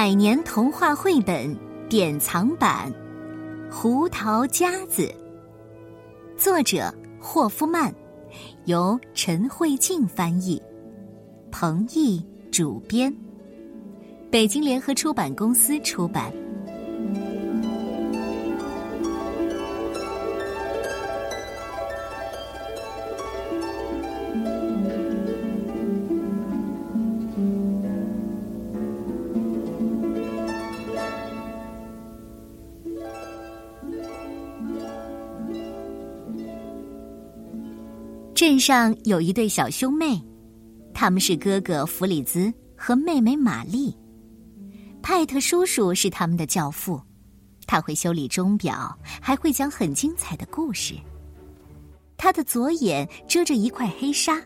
百年童话绘本典藏版《胡桃夹子》，作者霍夫曼，由陈慧静翻译，彭毅主编，北京联合出版公司出版。镇上有一对小兄妹，他们是哥哥弗里兹和妹妹玛丽。派特叔叔是他们的教父，他会修理钟表，还会讲很精彩的故事。他的左眼遮着一块黑纱，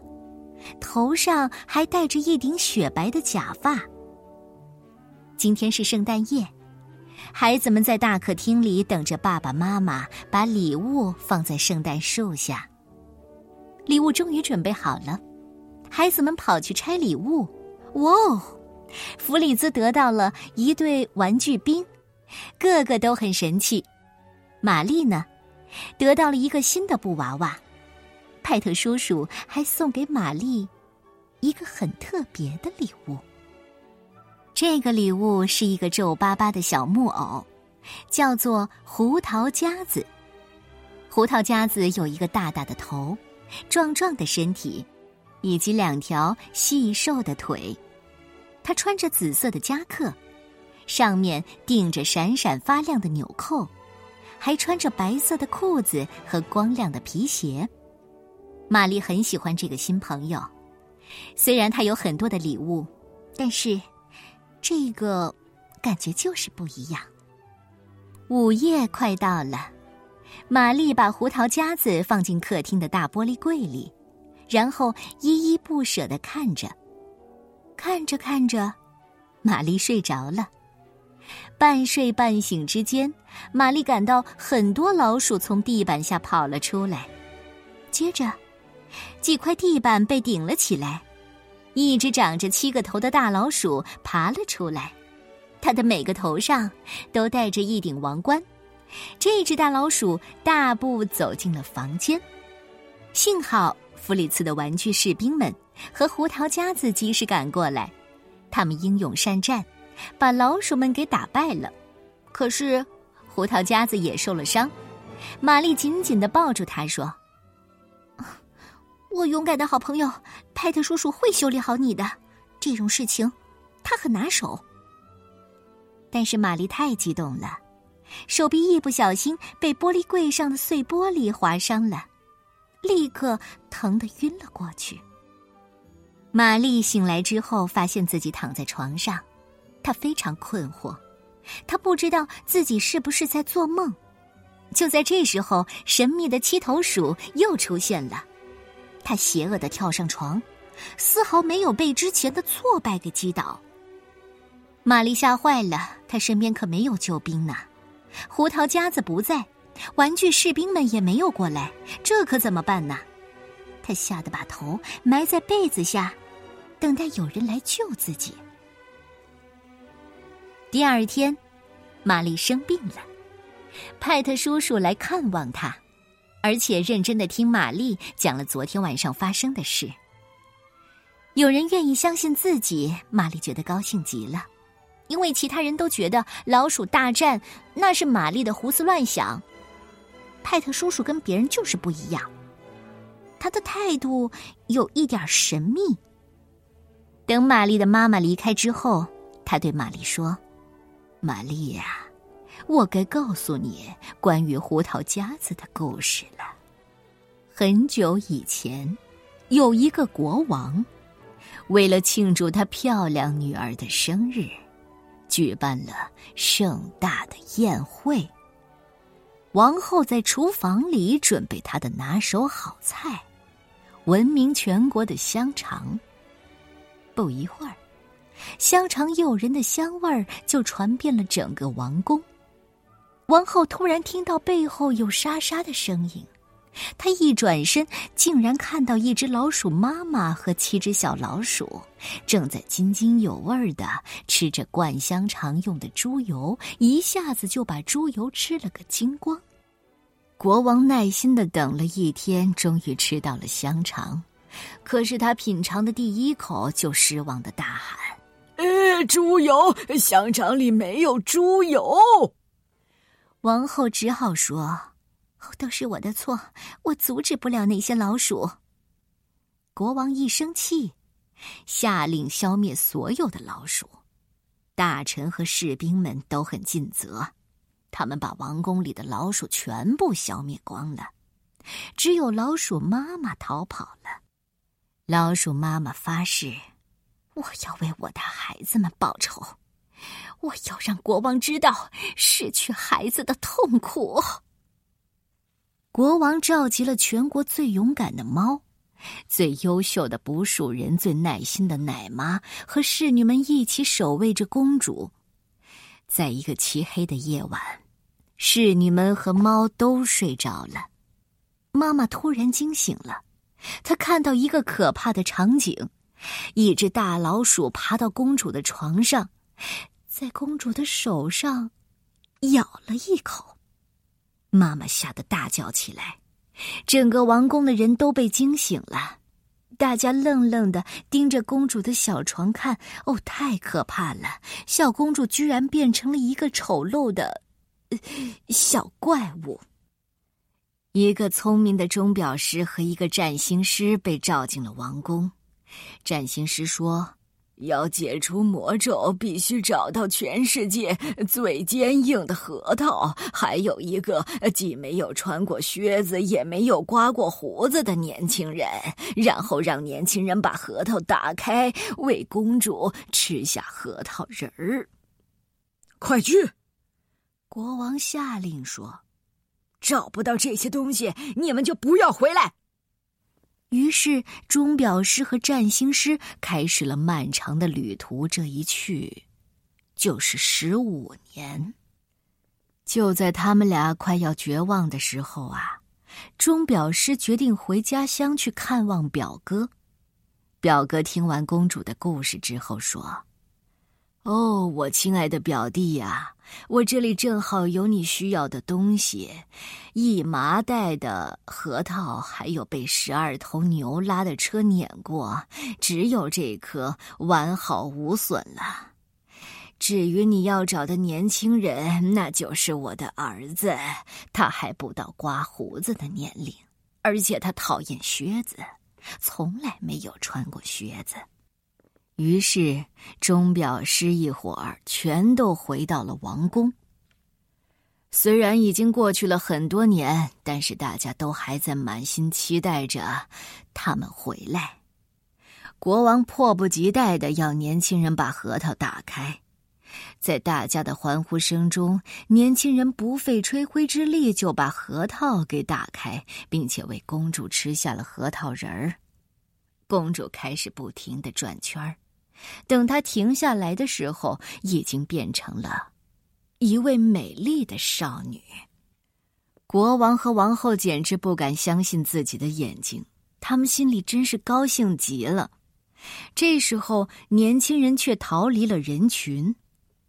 头上还戴着一顶雪白的假发。今天是圣诞夜，孩子们在大客厅里等着爸爸妈妈把礼物放在圣诞树下。礼物终于准备好了，孩子们跑去拆礼物。哇哦，弗里兹得到了一对玩具兵，个个都很神气。玛丽呢，得到了一个新的布娃娃。派特叔叔还送给玛丽一个很特别的礼物。这个礼物是一个皱巴巴的小木偶，叫做胡桃夹子。胡桃夹子有一个大大的头。壮壮的身体，以及两条细瘦的腿。他穿着紫色的夹克，上面钉着闪闪发亮的纽扣，还穿着白色的裤子和光亮的皮鞋。玛丽很喜欢这个新朋友，虽然他有很多的礼物，但是这个感觉就是不一样。午夜快到了。玛丽把胡桃夹子放进客厅的大玻璃柜里，然后依依不舍的看着，看着看着，玛丽睡着了。半睡半醒之间，玛丽感到很多老鼠从地板下跑了出来，接着，几块地板被顶了起来，一只长着七个头的大老鼠爬了出来，它的每个头上都戴着一顶王冠。这只大老鼠大步走进了房间，幸好弗里茨的玩具士兵们和胡桃夹子及时赶过来，他们英勇善战，把老鼠们给打败了。可是胡桃夹子也受了伤，玛丽紧紧的抱住他说：“我勇敢的好朋友派特叔叔会修理好你的，这种事情他很拿手。”但是玛丽太激动了。手臂一不小心被玻璃柜上的碎玻璃划伤了，立刻疼得晕了过去。玛丽醒来之后，发现自己躺在床上，她非常困惑，她不知道自己是不是在做梦。就在这时候，神秘的七头鼠又出现了，它邪恶的跳上床，丝毫没有被之前的挫败给击倒。玛丽吓坏了，她身边可没有救兵呢。胡桃夹子不在，玩具士兵们也没有过来，这可怎么办呢？他吓得把头埋在被子下，等待有人来救自己。第二天，玛丽生病了，派特叔叔来看望她，而且认真的听玛丽讲了昨天晚上发生的事。有人愿意相信自己，玛丽觉得高兴极了。因为其他人都觉得老鼠大战那是玛丽的胡思乱想，派特叔叔跟别人就是不一样，他的态度有一点神秘。等玛丽的妈妈离开之后，他对玛丽说：“玛丽呀，我该告诉你关于胡桃夹子的故事了。很久以前，有一个国王，为了庆祝他漂亮女儿的生日。”举办了盛大的宴会。王后在厨房里准备她的拿手好菜——闻名全国的香肠。不一会儿，香肠诱人的香味儿就传遍了整个王宫。王后突然听到背后有沙沙的声音，他一转身，竟然看到一只老鼠妈妈和七只小老鼠正在津津有味的吃着灌香肠用的猪油，一下子就把猪油吃了个精光。国王耐心的等了一天，终于吃到了香肠，可是他品尝的第一口就失望的大喊：“呃，猪油！香肠里没有猪油！”王后只好说。都是我的错，我阻止不了那些老鼠。国王一生气，下令消灭所有的老鼠。大臣和士兵们都很尽责，他们把王宫里的老鼠全部消灭光了，只有老鼠妈妈逃跑了。老鼠妈妈发誓：“我要为我的孩子们报仇，我要让国王知道失去孩子的痛苦。”国王召集了全国最勇敢的猫、最优秀的捕鼠人、最耐心的奶妈和侍女们一起守卫着公主。在一个漆黑的夜晚，侍女们和猫都睡着了。妈妈突然惊醒了，她看到一个可怕的场景：一只大老鼠爬到公主的床上，在公主的手上咬了一口。妈妈吓得大叫起来，整个王宫的人都被惊醒了，大家愣愣的盯着公主的小床看。哦，太可怕了！小公主居然变成了一个丑陋的小怪物。一个聪明的钟表师和一个占星师被召进了王宫。占星师说。要解除魔咒，必须找到全世界最坚硬的核桃，还有一个既没有穿过靴子，也没有刮过胡子的年轻人，然后让年轻人把核桃打开，为公主吃下核桃仁儿。快去！国王下令说：“找不到这些东西，你们就不要回来。”于是，钟表师和占星师开始了漫长的旅途。这一去，就是十五年。就在他们俩快要绝望的时候啊，钟表师决定回家乡去看望表哥。表哥听完公主的故事之后说。哦，我亲爱的表弟呀，我这里正好有你需要的东西，一麻袋的核桃，还有被十二头牛拉的车碾过，只有这颗完好无损了。至于你要找的年轻人，那就是我的儿子，他还不到刮胡子的年龄，而且他讨厌靴子，从来没有穿过靴子。于是，钟表师一伙儿全都回到了王宫。虽然已经过去了很多年，但是大家都还在满心期待着他们回来。国王迫不及待的要年轻人把核桃打开，在大家的欢呼声中，年轻人不费吹灰之力就把核桃给打开，并且为公主吃下了核桃仁儿。公主开始不停的转圈儿。等他停下来的时候，已经变成了一位美丽的少女。国王和王后简直不敢相信自己的眼睛，他们心里真是高兴极了。这时候，年轻人却逃离了人群。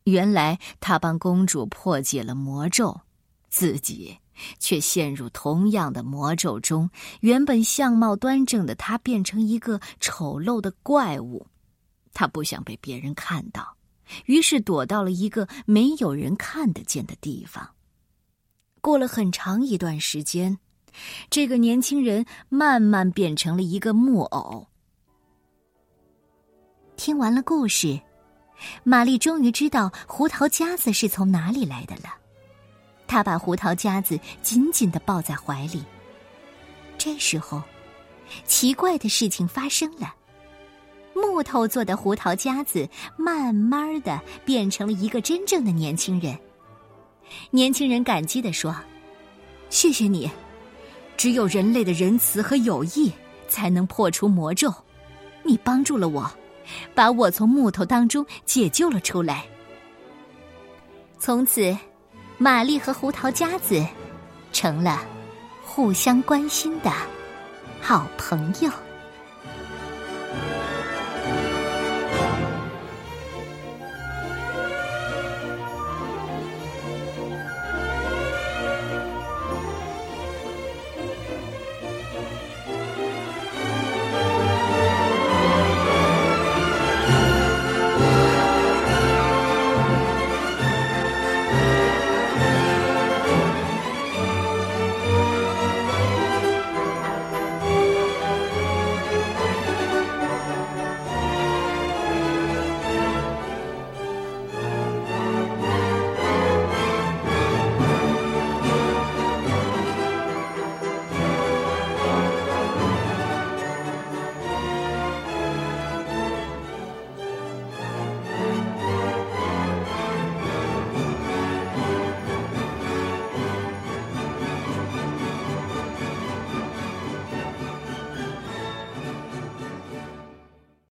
原来他帮公主破解了魔咒，自己却陷入同样的魔咒中。原本相貌端正的他，变成一个丑陋的怪物。他不想被别人看到，于是躲到了一个没有人看得见的地方。过了很长一段时间，这个年轻人慢慢变成了一个木偶。听完了故事，玛丽终于知道胡桃夹子是从哪里来的了。她把胡桃夹子紧紧的抱在怀里。这时候，奇怪的事情发生了。木头做的胡桃夹子，慢慢的变成了一个真正的年轻人。年轻人感激的说：“谢谢你，只有人类的仁慈和友谊才能破除魔咒。你帮助了我，把我从木头当中解救了出来。从此，玛丽和胡桃夹子成了互相关心的好朋友。